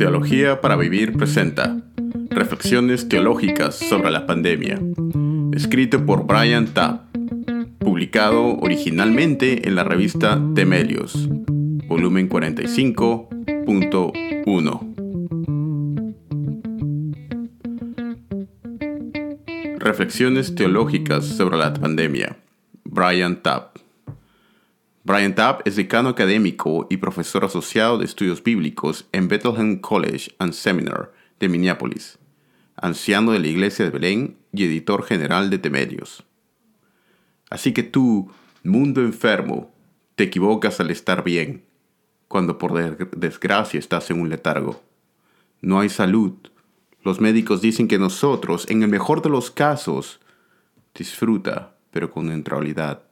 Teología para Vivir presenta Reflexiones Teológicas sobre la Pandemia, escrito por Brian Tapp, publicado originalmente en la revista Temelios, volumen 45.1. Reflexiones Teológicas sobre la Pandemia, Brian Tapp. Brian Tapp es decano académico y profesor asociado de estudios bíblicos en Bethlehem College and Seminar de Minneapolis, anciano de la Iglesia de Belén y editor general de Temelios. Así que tú, mundo enfermo, te equivocas al estar bien, cuando por desgracia estás en un letargo. No hay salud. Los médicos dicen que nosotros, en el mejor de los casos, disfruta, pero con neutralidad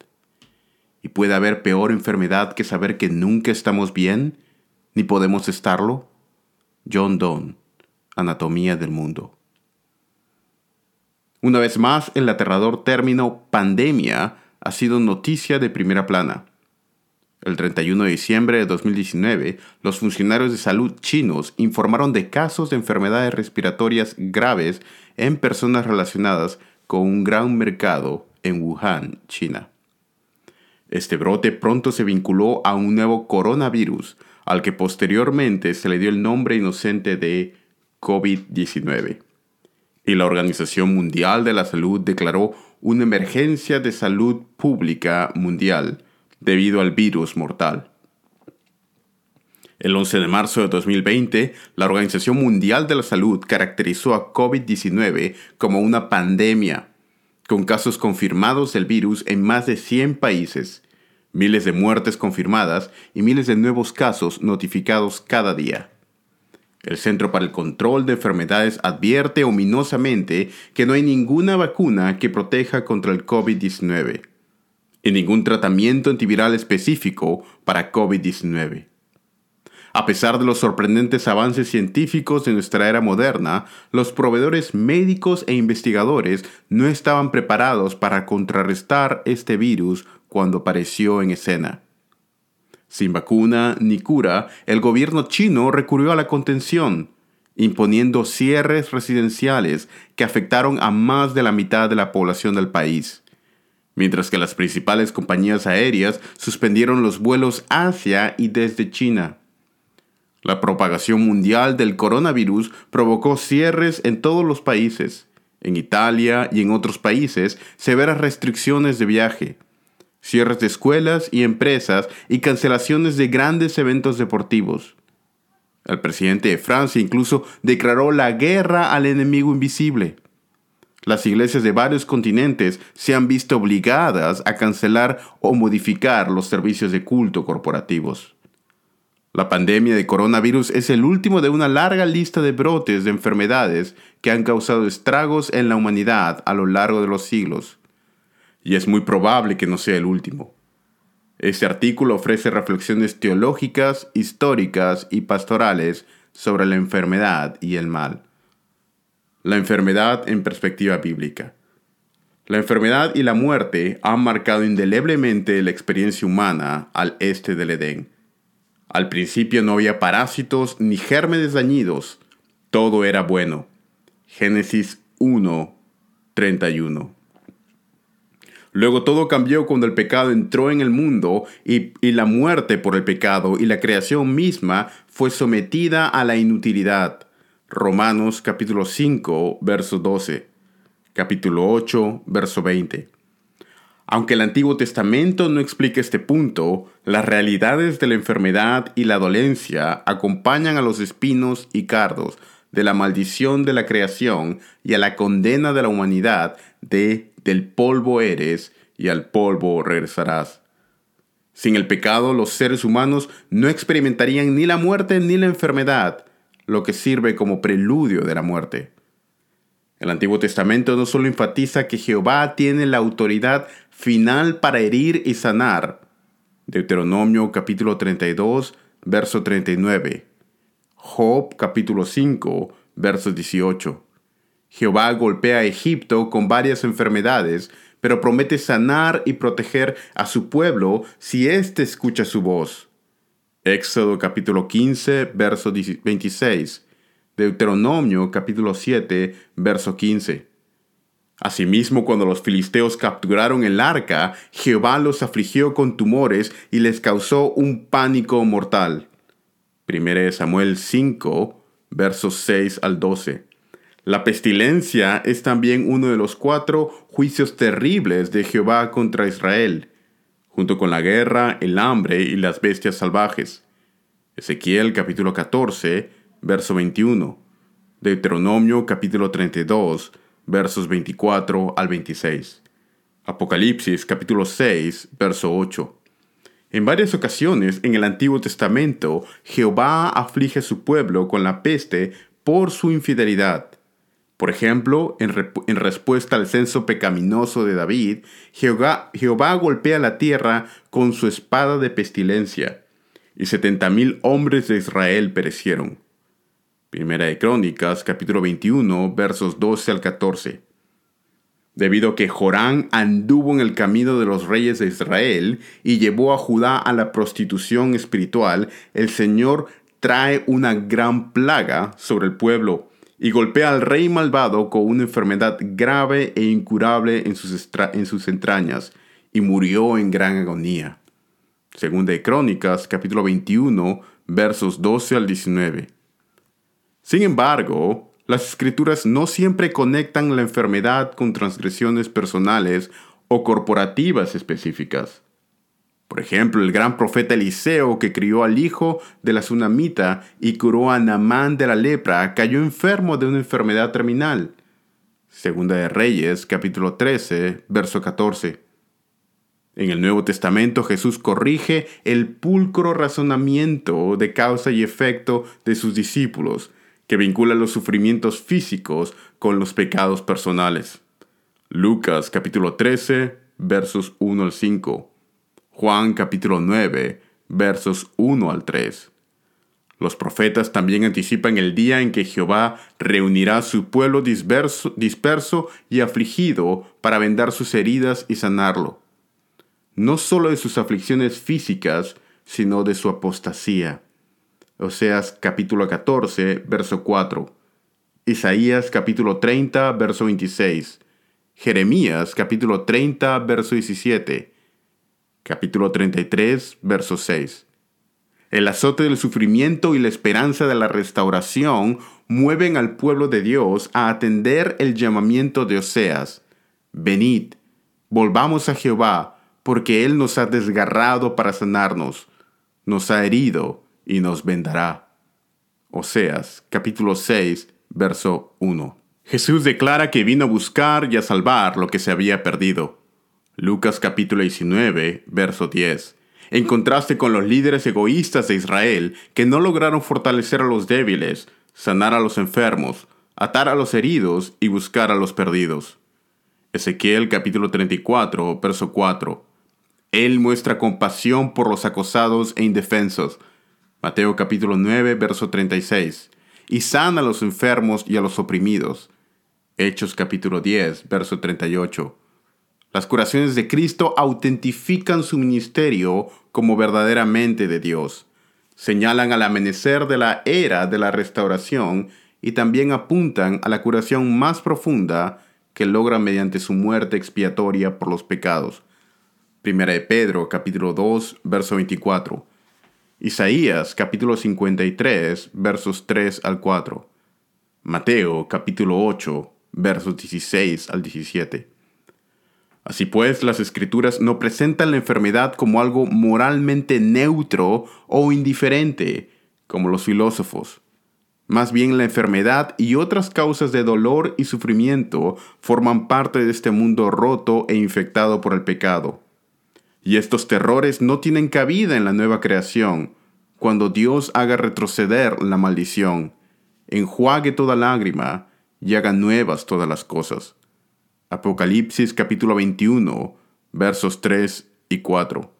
¿Y puede haber peor enfermedad que saber que nunca estamos bien, ni podemos estarlo? John Donne, Anatomía del Mundo. Una vez más, el aterrador término pandemia ha sido noticia de primera plana. El 31 de diciembre de 2019, los funcionarios de salud chinos informaron de casos de enfermedades respiratorias graves en personas relacionadas con un gran mercado en Wuhan, China. Este brote pronto se vinculó a un nuevo coronavirus, al que posteriormente se le dio el nombre inocente de COVID-19. Y la Organización Mundial de la Salud declaró una emergencia de salud pública mundial debido al virus mortal. El 11 de marzo de 2020, la Organización Mundial de la Salud caracterizó a COVID-19 como una pandemia con casos confirmados del virus en más de 100 países, miles de muertes confirmadas y miles de nuevos casos notificados cada día. El Centro para el Control de Enfermedades advierte ominosamente que no hay ninguna vacuna que proteja contra el COVID-19 y ningún tratamiento antiviral específico para COVID-19. A pesar de los sorprendentes avances científicos de nuestra era moderna, los proveedores médicos e investigadores no estaban preparados para contrarrestar este virus cuando apareció en escena. Sin vacuna ni cura, el gobierno chino recurrió a la contención, imponiendo cierres residenciales que afectaron a más de la mitad de la población del país, mientras que las principales compañías aéreas suspendieron los vuelos hacia y desde China. La propagación mundial del coronavirus provocó cierres en todos los países. En Italia y en otros países, severas restricciones de viaje, cierres de escuelas y empresas y cancelaciones de grandes eventos deportivos. El presidente de Francia incluso declaró la guerra al enemigo invisible. Las iglesias de varios continentes se han visto obligadas a cancelar o modificar los servicios de culto corporativos. La pandemia de coronavirus es el último de una larga lista de brotes de enfermedades que han causado estragos en la humanidad a lo largo de los siglos. Y es muy probable que no sea el último. Este artículo ofrece reflexiones teológicas, históricas y pastorales sobre la enfermedad y el mal. La enfermedad en perspectiva bíblica. La enfermedad y la muerte han marcado indeleblemente la experiencia humana al este del Edén al principio no había parásitos ni gérmenes dañidos. Todo era bueno. Génesis 1, 31. Luego todo cambió cuando el pecado entró en el mundo y, y, la muerte por el pecado y la creación misma fue sometida a la inutilidad. Romanos capítulo 5, verso 12. Capítulo 8, verso 20. Aunque el Antiguo Testamento no explica este punto, las realidades de la enfermedad y la dolencia acompañan a los espinos y cardos de la maldición de la creación y a la condena de la humanidad de del polvo eres y al polvo regresarás. Sin el pecado, los seres humanos no experimentarían ni la muerte ni la enfermedad, lo que sirve como preludio de la muerte. El Antiguo Testamento no solo enfatiza que Jehová tiene la autoridad final para herir y sanar. Deuteronomio capítulo 32, verso 39. Job capítulo 5, verso 18. Jehová golpea a Egipto con varias enfermedades, pero promete sanar y proteger a su pueblo si éste escucha su voz. Éxodo capítulo 15, verso 26. Deuteronomio capítulo 7, verso 15. Asimismo, cuando los filisteos capturaron el arca, Jehová los afligió con tumores y les causó un pánico mortal. 1 Samuel 5, versos 6 al 12. La pestilencia es también uno de los cuatro juicios terribles de Jehová contra Israel, junto con la guerra, el hambre y las bestias salvajes. Ezequiel capítulo 14, verso 21. Deuteronomio capítulo 32, versos 24 al 26. Apocalipsis capítulo 6, verso 8. En varias ocasiones en el Antiguo Testamento, Jehová aflige a su pueblo con la peste por su infidelidad. Por ejemplo, en, respuesta al censo pecaminoso de David, Jehová, Jehová golpea la tierra con su espada de pestilencia, y setenta mil hombres de Israel perecieron. Primera de Crónicas, capítulo 21, versos 12 al 14. Debido a que Jorán anduvo en el camino de los reyes de Israel y llevó a Judá a la prostitución espiritual, el Señor trae una gran plaga sobre el pueblo y golpea al rey malvado con una enfermedad grave e incurable en sus, en sus entrañas, y murió en gran agonía. Segunda de Crónicas, capítulo 21, versos 12 al 19. Sin embargo, las escrituras no siempre conectan la enfermedad con transgresiones personales o corporativas específicas. Por ejemplo, el gran profeta Eliseo, que crió al hijo de la tsunamita y curó a Namán de la lepra, cayó enfermo de una enfermedad terminal. Segunda de Reyes, capítulo 13, verso 14. En el Nuevo Testamento Jesús corrige el pulcro razonamiento de causa y efecto de sus discípulos, que vincula los sufrimientos físicos con los pecados personales. Lucas capítulo 13, versos 1 al 5. Juan capítulo 9, versos 1 al 3. Los profetas también anticipan el día en que Jehová reunirá a su pueblo disperso, disperso y afligido para vendar sus heridas y sanarlo. No solo de sus aflicciones físicas, sino de su apostasía. Oseas capítulo 14, verso 4. Isaías capítulo 30, verso 26. Jeremías capítulo 30, verso 17. Capítulo 33, verso 6. El azote del sufrimiento y la esperanza de la restauración mueven al pueblo de Dios a atender el llamamiento de Oseas. Venid, volvamos a Jehová, porque Él nos ha desgarrado para sanarnos, nos ha herido y nos vendará. Oseas capítulo 6, verso 1. Jesús declara que vino a buscar y a salvar lo que se había perdido. Lucas capítulo 19, verso 10. En contraste con los líderes egoístas de Israel que no lograron fortalecer a los débiles, sanar a los enfermos, atar a los heridos y buscar a los perdidos. Ezequiel capítulo 34, verso 4. Él muestra compasión por los acosados e indefensos, Mateo capítulo 9, verso 36. Y sana a los enfermos y a los oprimidos. Hechos capítulo 10, verso 38. Las curaciones de Cristo autentifican su ministerio como verdaderamente de Dios. Señalan al amanecer de la era de la restauración y también apuntan a la curación más profunda que logra mediante su muerte expiatoria por los pecados. Primera de Pedro capítulo 2, verso 24. Isaías capítulo 53 versos 3 al 4. Mateo capítulo 8 versos 16 al 17. Así pues, las escrituras no presentan la enfermedad como algo moralmente neutro o indiferente, como los filósofos. Más bien la enfermedad y otras causas de dolor y sufrimiento forman parte de este mundo roto e infectado por el pecado. Y estos terrores no tienen cabida en la nueva creación, cuando Dios haga retroceder la maldición, enjuague toda lágrima y haga nuevas todas las cosas. Apocalipsis capítulo 21, versos 3 y 4.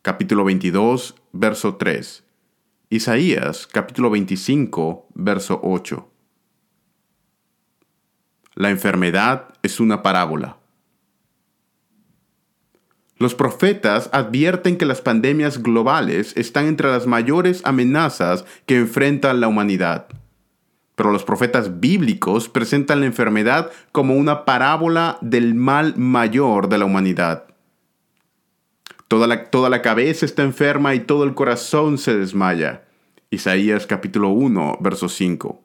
Capítulo 22, verso 3. Isaías capítulo 25, verso 8. La enfermedad es una parábola. Los profetas advierten que las pandemias globales están entre las mayores amenazas que enfrenta la humanidad. Pero los profetas bíblicos presentan la enfermedad como una parábola del mal mayor de la humanidad. Toda la, cabeza está enferma y todo el corazón se desmaya. Isaías capítulo 1, verso 5.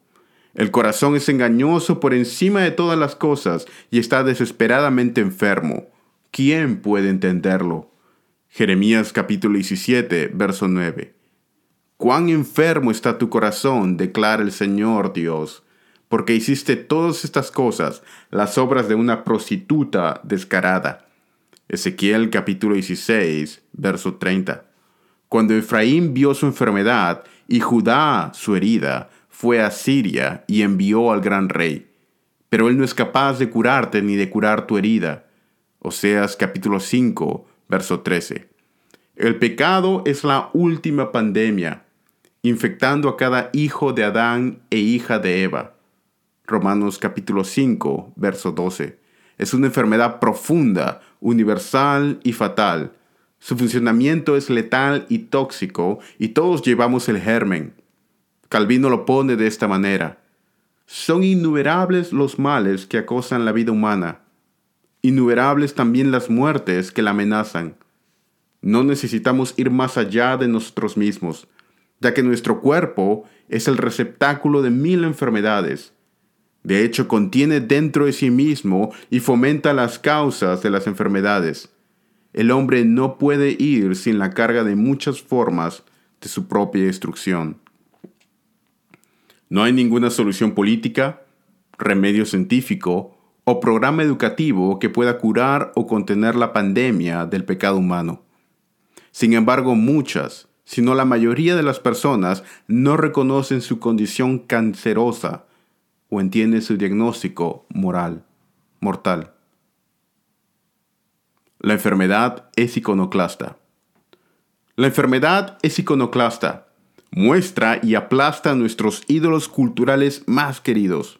El corazón es engañoso por encima de todas las cosas y está desesperadamente enfermo. ¿Quién puede entenderlo? Jeremías capítulo 17, verso 9. Cuán enfermo está tu corazón, declara el Señor Dios, porque hiciste todas estas cosas, las obras de una prostituta descarada. Ezequiel capítulo 16, verso 30. Cuando Efraín vio su enfermedad y Judá su herida, fue a Siria y envió al gran rey. Pero él no es capaz de curarte ni de curar tu herida Oseas capítulo 5, verso 13. El pecado es la última pandemia, infectando a cada hijo de Adán e hija de Eva. Romanos capítulo 5, verso 12. Es una enfermedad profunda, universal y fatal. Su funcionamiento es letal y tóxico y todos llevamos el germen. Calvino lo pone de esta manera. Son innumerables los males que acosan la vida humana innumerables también las muertes que la amenazan. No necesitamos ir más allá de nosotros mismos, ya que nuestro cuerpo es el receptáculo de mil enfermedades. De hecho, contiene dentro de sí mismo y fomenta las causas de las enfermedades. El hombre no puede ir sin la carga de muchas formas de su propia destrucción. No hay ninguna solución política, remedio científico o programa educativo que pueda curar o contener la pandemia del pecado humano. Sin embargo, muchas, si no la mayoría de las personas, no reconocen su condición cancerosa o entienden su diagnóstico moral, mortal. La enfermedad es iconoclasta. La enfermedad es iconoclasta. Muestra y aplasta nuestros ídolos culturales más queridos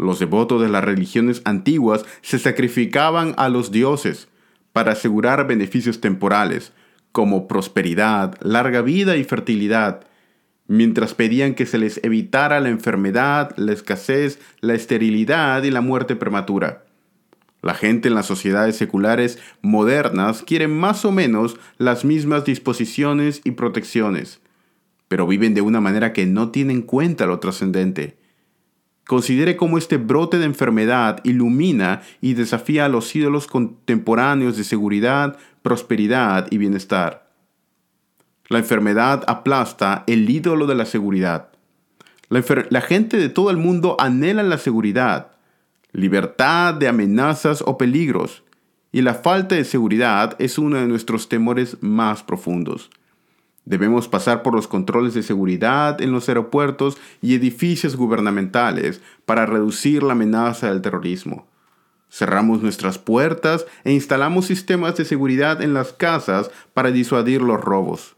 los devotos de las religiones antiguas se sacrificaban a los dioses para asegurar beneficios temporales, como prosperidad, larga vida y fertilidad, mientras pedían que se les evitara la enfermedad, la escasez, la esterilidad y la muerte prematura. La gente en las sociedades seculares modernas quiere más o menos las mismas disposiciones y protecciones, pero viven de una manera que no tiene en cuenta lo trascendente. Considere cómo este brote de enfermedad ilumina y desafía a los ídolos contemporáneos de seguridad, prosperidad y bienestar. La enfermedad aplasta el ídolo de la seguridad. La, gente de todo el mundo anhela la seguridad, libertad de amenazas o peligros, y la falta de seguridad es uno de nuestros temores más profundos. Debemos pasar por los controles de seguridad en los aeropuertos y edificios gubernamentales para reducir la amenaza del terrorismo. Cerramos nuestras puertas e instalamos sistemas de seguridad en las casas para disuadir los robos.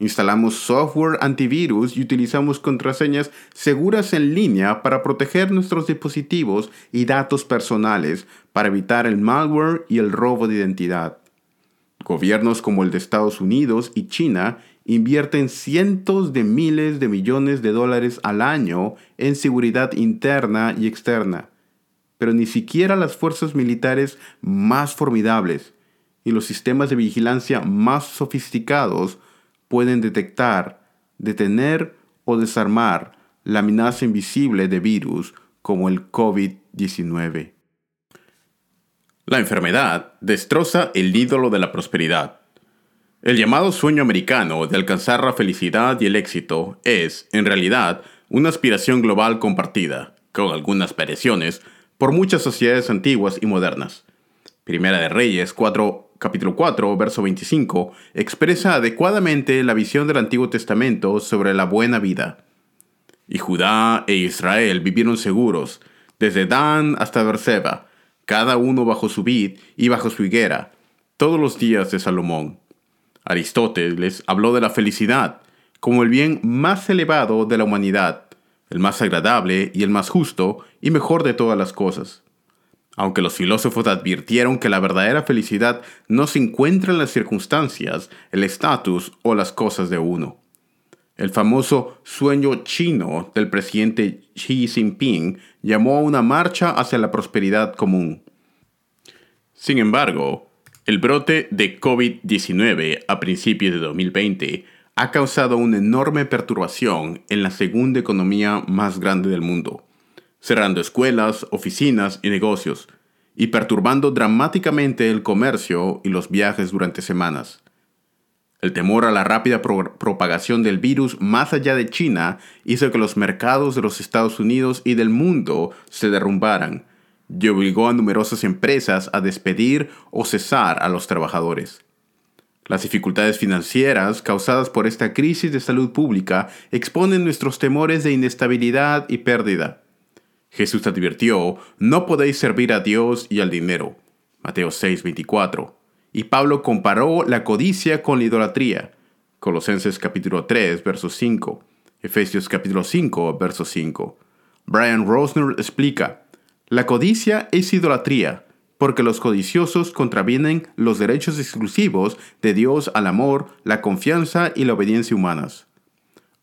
Instalamos software antivirus y utilizamos contraseñas seguras en línea para proteger nuestros dispositivos y datos personales para evitar el malware y el robo de identidad. Gobiernos como el de Estados Unidos y China invierten cientos de miles de millones de dólares al año en seguridad interna y externa, pero ni siquiera las fuerzas militares más formidables y los sistemas de vigilancia más sofisticados pueden detectar, detener o desarmar la amenaza invisible de virus como el COVID-19. La enfermedad destroza el ídolo de la prosperidad el llamado sueño americano de alcanzar la felicidad y el éxito es, en realidad, una aspiración global compartida, con algunas variaciones, por muchas sociedades antiguas y modernas. Primera de Reyes 4, capítulo 4, verso 25, expresa adecuadamente la visión del Antiguo Testamento sobre la buena vida. Y Judá e Israel vivieron seguros, desde Dan hasta Berseba, cada uno bajo su vid y bajo su higuera, todos los días de Salomón. Aristóteles habló de la felicidad como el bien más elevado de la humanidad, el más agradable y el más justo y mejor de todas las cosas. Aunque los filósofos advirtieron que la verdadera felicidad no se encuentra en las circunstancias, el estatus o las cosas de uno. El famoso sueño chino del presidente Xi Jinping llamó a una marcha hacia la prosperidad común. Sin embargo, el brote de COVID-19 a principios de 2020 ha causado una enorme perturbación en la segunda economía más grande del mundo, cerrando escuelas, oficinas y negocios, y perturbando dramáticamente el comercio y los viajes durante semanas. El temor a la rápida propagación del virus más allá de China hizo que los mercados de los Estados Unidos y del mundo se derrumbaran y obligó a numerosas empresas a despedir o cesar a los trabajadores. Las dificultades financieras causadas por esta crisis de salud pública exponen nuestros temores de inestabilidad y pérdida. Jesús advirtió, no podéis servir a Dios y al dinero. Mateo 6:24 y Pablo comparó la codicia con la idolatría. Colosenses capítulo 3, verso 5. Efesios capítulo 5, verso 5. Brian Rosner explica, la codicia es idolatría, porque los codiciosos contravienen los derechos exclusivos de Dios al amor, la confianza y la obediencia humanas.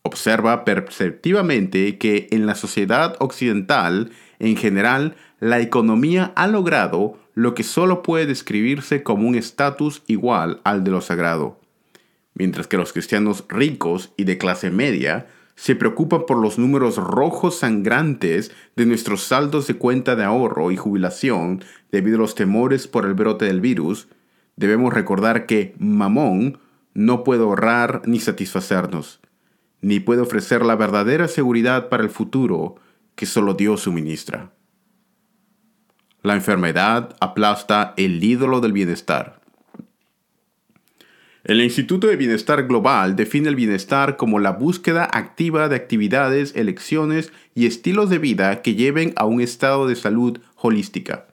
Observa perceptivamente que en la sociedad occidental, en general, la economía ha logrado lo que solo puede describirse como un estatus igual al de lo sagrado, mientras que los cristianos ricos y de clase media se preocupan por los números rojos sangrantes de nuestros saldos de cuenta de ahorro y jubilación debido a los temores por el brote del virus, debemos recordar que Mamón no puede ahorrar ni satisfacernos, ni puede ofrecer la verdadera seguridad para el futuro que solo Dios suministra. La enfermedad aplasta el ídolo del bienestar. El Instituto de Bienestar Global define el bienestar como la búsqueda activa de actividades, elecciones y estilos de vida que lleven a un estado de salud holística.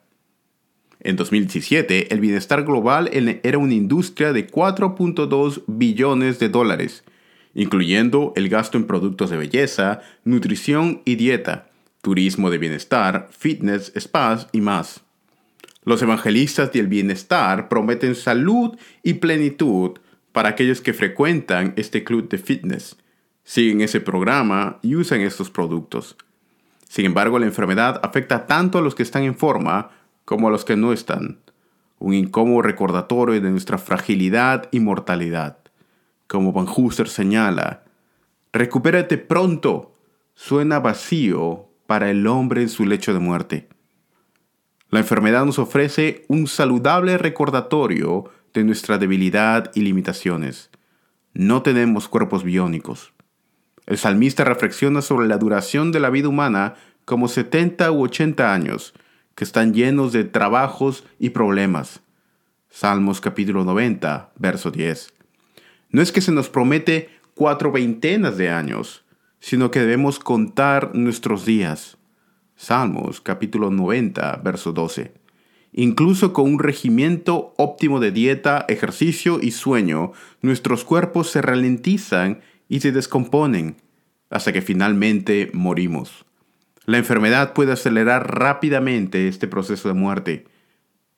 En 2017, el bienestar global era una industria de 4.2 billones de dólares, incluyendo el gasto en productos de belleza, nutrición y dieta, turismo de bienestar, fitness, spas y más. Los evangelistas del bienestar prometen salud y plenitud para aquellos que frecuentan este club de fitness, siguen ese programa y usan estos productos. Sin embargo, la enfermedad afecta tanto a los que están en forma como a los que no están. Un incómodo recordatorio de nuestra fragilidad y mortalidad. Como Van Hooser señala, recupérate pronto. Suena vacío, para el hombre en su lecho de muerte. La enfermedad nos ofrece un saludable recordatorio de nuestra debilidad y limitaciones. No tenemos cuerpos biónicos. El salmista reflexiona sobre la duración de la vida humana como 70 u 80 años, que están llenos de trabajos y problemas. Salmos capítulo 90, verso 10. No es que se nos promete cuatro veintenas de años, sino que debemos contar nuestros días. Salmos capítulo 90, verso 12. Incluso con un regimiento óptimo de dieta, ejercicio y sueño, nuestros cuerpos se ralentizan y se descomponen hasta que finalmente morimos. La enfermedad puede acelerar rápidamente este proceso de muerte,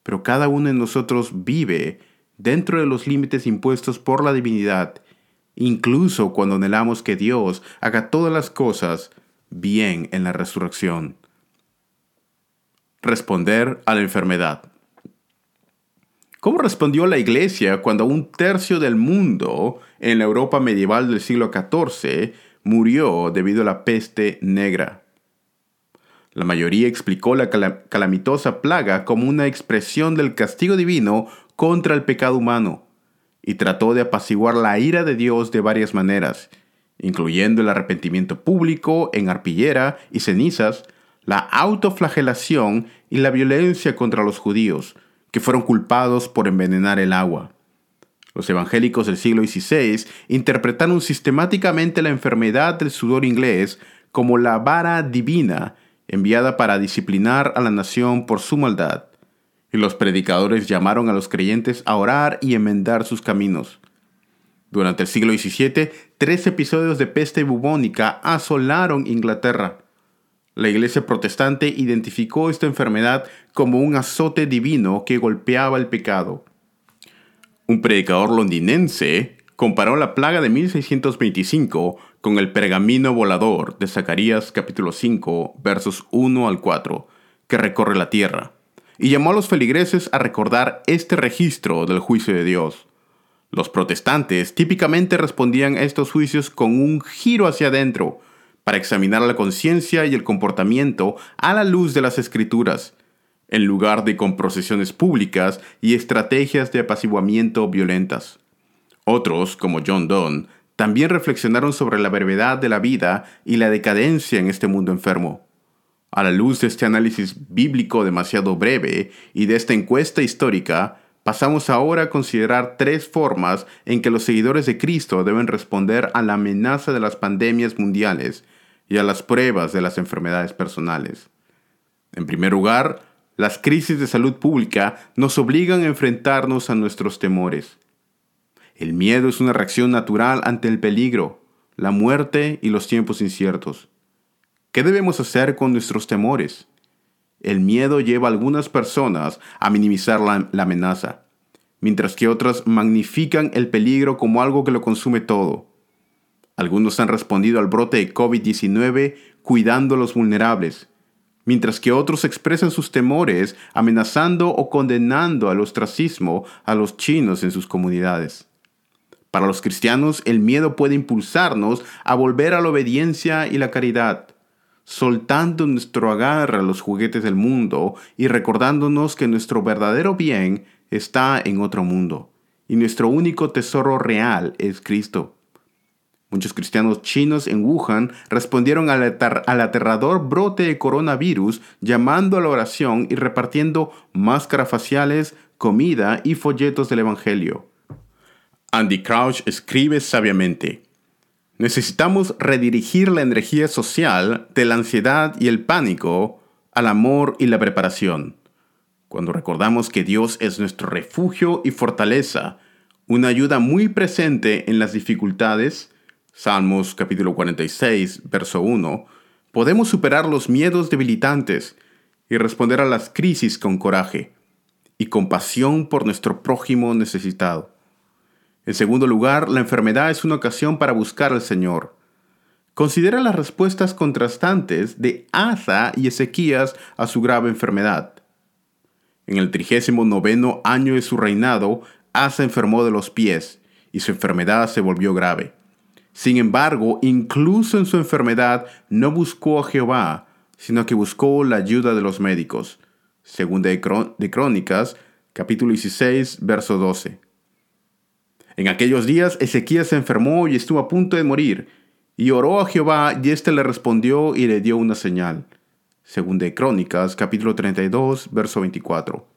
pero cada uno de nosotros vive dentro de los límites impuestos por la divinidad incluso cuando anhelamos que Dios haga todas las cosas bien en la resurrección. Responder a la enfermedad. ¿Cómo respondió la iglesia cuando un tercio del mundo en la Europa medieval del siglo XIV murió debido a la peste negra? La mayoría explicó la calamitosa plaga como una expresión del castigo divino contra el pecado humano y trató de apaciguar la ira de Dios de varias maneras, incluyendo el arrepentimiento público en arpillera y cenizas, la autoflagelación y la violencia contra los judíos, que fueron culpados por envenenar el agua. Los evangélicos del siglo XVI interpretaron sistemáticamente la enfermedad del sudor inglés como la vara divina enviada para disciplinar a la nación por su maldad y los predicadores llamaron a los creyentes a orar y enmendar sus caminos. Durante el siglo XVII, tres episodios de peste bubónica asolaron Inglaterra. La iglesia protestante identificó esta enfermedad como un azote divino que golpeaba el pecado. Un predicador londinense comparó la plaga de 1625 con el pergamino volador de Zacarías capítulo 5 versos 1 al 4 que recorre la tierra y llamó a los feligreses a recordar este registro del juicio de Dios. Los protestantes típicamente respondían a estos juicios con un giro hacia adentro, para examinar la conciencia y el comportamiento a la luz de las escrituras, en lugar de con procesiones públicas y estrategias de apaciguamiento violentas. Otros, como John Donne, también reflexionaron sobre la brevedad de la vida y la decadencia en este mundo enfermo. A la luz de este análisis bíblico demasiado breve y de esta encuesta histórica, pasamos ahora a considerar tres formas en que los seguidores de Cristo deben responder a la amenaza de las pandemias mundiales y a las pruebas de las enfermedades personales. En primer lugar, las crisis de salud pública nos obligan a enfrentarnos a nuestros temores. El miedo es una reacción natural ante el peligro, la muerte y los tiempos inciertos. ¿Qué debemos hacer con nuestros temores? El miedo lleva a algunas personas a minimizar la, amenaza, mientras que otras magnifican el peligro como algo que lo consume todo. Algunos han respondido al brote de COVID-19 cuidando a los vulnerables, mientras que otros expresan sus temores amenazando o condenando al ostracismo a los chinos en sus comunidades. Para los cristianos, el miedo puede impulsarnos a volver a la obediencia y la caridad, soltando nuestro agarre a los juguetes del mundo y recordándonos que nuestro verdadero bien está en otro mundo, y nuestro único tesoro real es Cristo. Muchos cristianos chinos en Wuhan respondieron al, aterrador brote de coronavirus llamando a la oración y repartiendo máscaras faciales, comida y folletos del Evangelio. Andy Crouch escribe sabiamente, necesitamos redirigir la energía social de la ansiedad y el pánico al amor y la preparación. Cuando recordamos que Dios es nuestro refugio y fortaleza, una ayuda muy presente en las dificultades, Salmos capítulo 46, verso 1, podemos superar los miedos debilitantes y responder a las crisis con coraje y compasión por nuestro prójimo necesitado. En segundo lugar, la enfermedad es una ocasión para buscar al Señor. Considera las respuestas contrastantes de Asa y Ezequías a su grave enfermedad. En el trigésimo noveno año de su reinado, Asa enfermó de los pies y su enfermedad se volvió grave. Sin embargo, incluso en su enfermedad no buscó a Jehová, sino que buscó la ayuda de los médicos. Segunda de Crónicas, capítulo 16, verso 12. En aquellos días Ezequías se enfermó y estuvo a punto de morir, y oró a Jehová, y éste le respondió y le dio una señal. Segunda de Crónicas, capítulo 32, verso 24.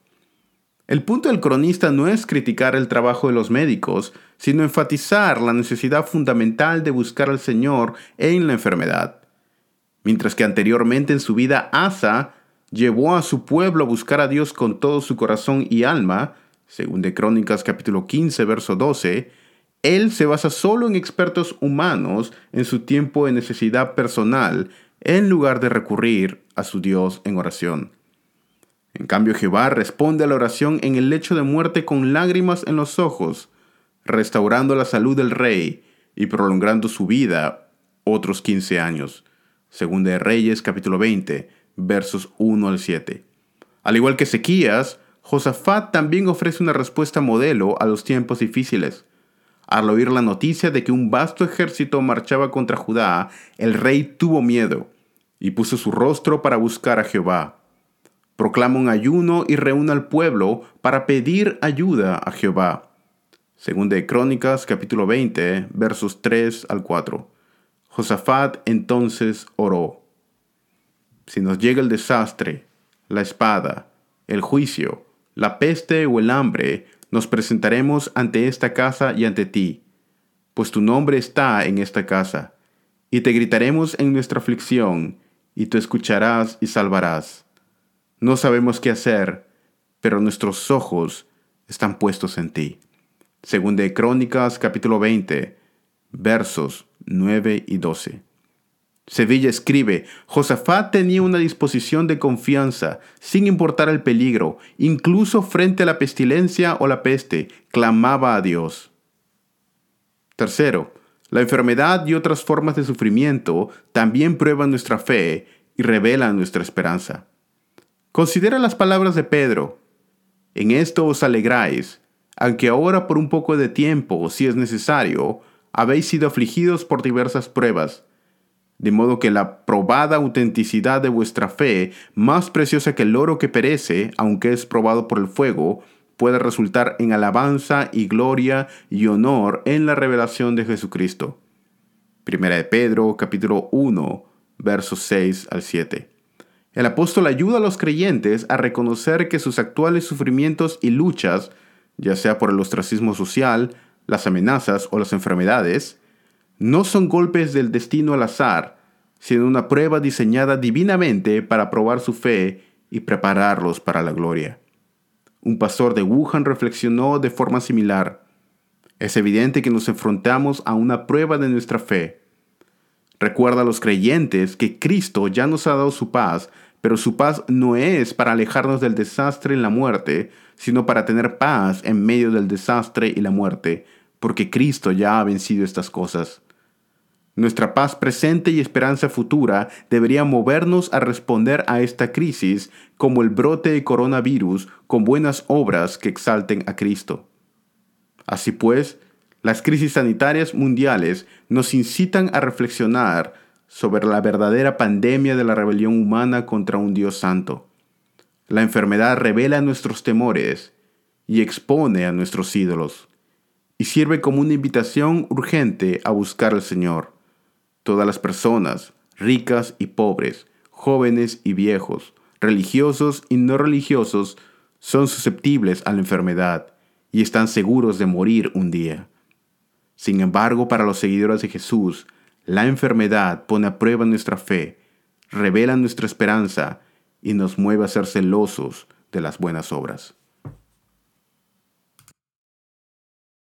El punto del cronista no es criticar el trabajo de los médicos, sino enfatizar la necesidad fundamental de buscar al Señor en la enfermedad. Mientras que anteriormente en su vida Asa llevó a su pueblo a buscar a Dios con todo su corazón y alma, según de Crónicas capítulo 15 verso 12, él se basa solo en expertos humanos en su tiempo de necesidad personal, en lugar de recurrir a su Dios en oración. En cambio, Jehová responde a la oración en el lecho de muerte con lágrimas en los ojos, restaurando la salud del rey y prolongando su vida otros 15 años. Según de Reyes capítulo 20, versos 1 al 7. Al igual que Ezequías, Josafat también ofrece una respuesta modelo a los tiempos difíciles. Al oír la noticia de que un vasto ejército marchaba contra Judá, el rey tuvo miedo y puso su rostro para buscar a Jehová proclama un ayuno y reúne al pueblo para pedir ayuda a Jehová. Según de Crónicas capítulo 20 versos 3 al 4. Josafat entonces oró. Si nos llega el desastre, la espada, el juicio, la peste o el hambre, nos presentaremos ante esta casa y ante ti, pues tu nombre está en esta casa, y te gritaremos en nuestra aflicción, y tú escucharás y salvarás. No sabemos qué hacer, pero nuestros ojos están puestos en ti. Según de Crónicas capítulo 20, versos 9 y 12. Sevilla escribe, Josafat tenía una disposición de confianza, sin importar el peligro, incluso frente a la pestilencia o la peste, clamaba a Dios. Tercero, la enfermedad y otras formas de sufrimiento también prueban nuestra fe y revelan nuestra esperanza. Considera las palabras de Pedro. En esto os alegráis, aunque ahora por un poco de tiempo, si es necesario, habéis sido afligidos por diversas pruebas de modo que la probada autenticidad de vuestra fe, más preciosa que el oro que perece, aunque es probado por el fuego, puede resultar en alabanza y gloria y honor en la revelación de Jesucristo. Primera de Pedro, capítulo 1, versos 6 al 7. El apóstol ayuda a los creyentes a reconocer que sus actuales sufrimientos y luchas, ya sea por el ostracismo social, las amenazas o las enfermedades, no son golpes del destino al azar, sino una prueba diseñada divinamente para probar su fe y prepararlos para la gloria. Un pastor de Wuhan reflexionó de forma similar. Es evidente que nos enfrentamos a una prueba de nuestra fe. Recuerda a los creyentes que Cristo ya nos ha dado su paz, pero su paz no es para alejarnos del desastre y la muerte, sino para tener paz en medio del desastre y la muerte, porque Cristo ya ha vencido estas cosas. Nuestra paz presente y esperanza futura debería movernos a responder a esta crisis como el brote de coronavirus con buenas obras que exalten a Cristo. Así pues, las crisis sanitarias mundiales nos incitan a reflexionar sobre la verdadera pandemia de la rebelión humana contra un Dios santo. La enfermedad revela nuestros temores y expone a nuestros ídolos, y sirve como una invitación urgente a buscar al Señor Todas las personas, ricas y pobres, jóvenes y viejos, religiosos y no religiosos, son susceptibles a la enfermedad y están seguros de morir un día. Sin embargo, para los seguidores de Jesús, la enfermedad pone a prueba nuestra fe, revela nuestra esperanza y nos mueve a ser celosos de las buenas obras.